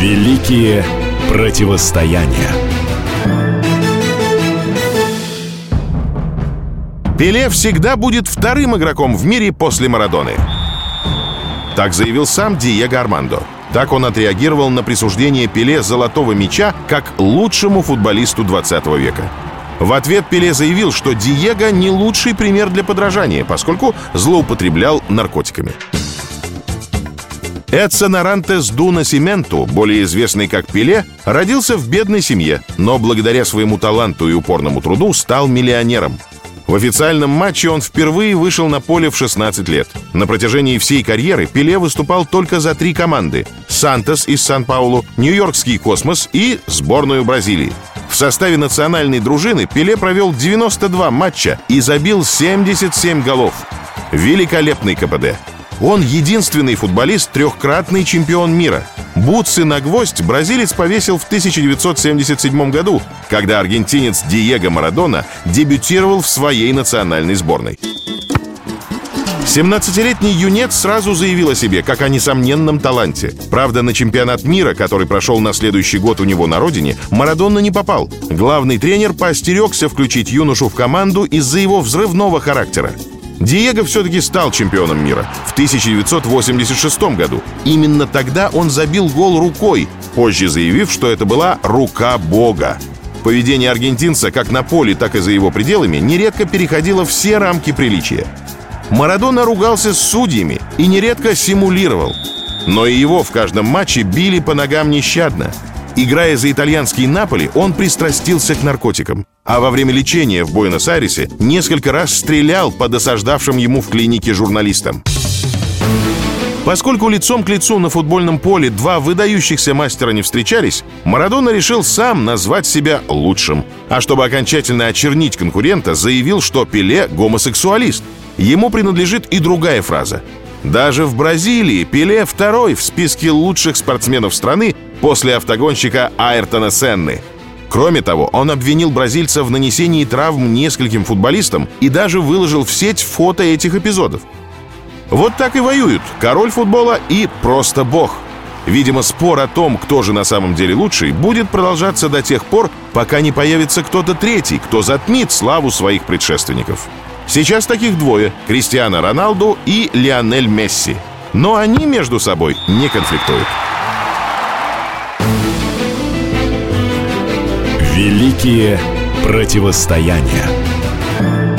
Великие противостояния. Пеле всегда будет вторым игроком в мире после Марадоны. Так заявил сам Диего Армандо. Так он отреагировал на присуждение Пеле золотого мяча как лучшему футболисту 20 века. В ответ Пеле заявил, что Диего не лучший пример для подражания, поскольку злоупотреблял наркотиками. Эдсон Арантес Дуна Сименту, более известный как Пеле, родился в бедной семье, но благодаря своему таланту и упорному труду стал миллионером. В официальном матче он впервые вышел на поле в 16 лет. На протяжении всей карьеры Пеле выступал только за три команды – «Сантос» из Сан-Паулу, «Нью-Йоркский космос» и сборную Бразилии. В составе национальной дружины Пеле провел 92 матча и забил 77 голов. Великолепный КПД. Он единственный футболист, трехкратный чемпион мира. Бутсы на гвоздь бразилец повесил в 1977 году, когда аргентинец Диего Марадона дебютировал в своей национальной сборной. 17-летний юнец сразу заявил о себе как о несомненном таланте. Правда, на чемпионат мира, который прошел на следующий год у него на родине, Марадонна не попал. Главный тренер поостерегся включить юношу в команду из-за его взрывного характера. Диего все-таки стал чемпионом мира в 1986 году. Именно тогда он забил гол рукой, позже заявив, что это была рука Бога. Поведение аргентинца как на поле, так и за его пределами нередко переходило все рамки приличия. Марадона ругался с судьями и нередко симулировал. Но и его в каждом матче били по ногам нещадно. Играя за итальянский Наполи, он пристрастился к наркотикам. А во время лечения в Буэнос-Айресе несколько раз стрелял по досаждавшим ему в клинике журналистам. Поскольку лицом к лицу на футбольном поле два выдающихся мастера не встречались, Марадона решил сам назвать себя лучшим. А чтобы окончательно очернить конкурента, заявил, что Пеле – гомосексуалист. Ему принадлежит и другая фраза. Даже в Бразилии Пеле второй в списке лучших спортсменов страны после автогонщика Айртона Сенны. Кроме того, он обвинил бразильца в нанесении травм нескольким футболистам и даже выложил в сеть фото этих эпизодов. Вот так и воюют король футбола и просто бог. Видимо, спор о том, кто же на самом деле лучший, будет продолжаться до тех пор, пока не появится кто-то третий, кто затмит славу своих предшественников. Сейчас таких двое – Кристиано Роналду и Лионель Месси. Но они между собой не конфликтуют. Великие противостояния.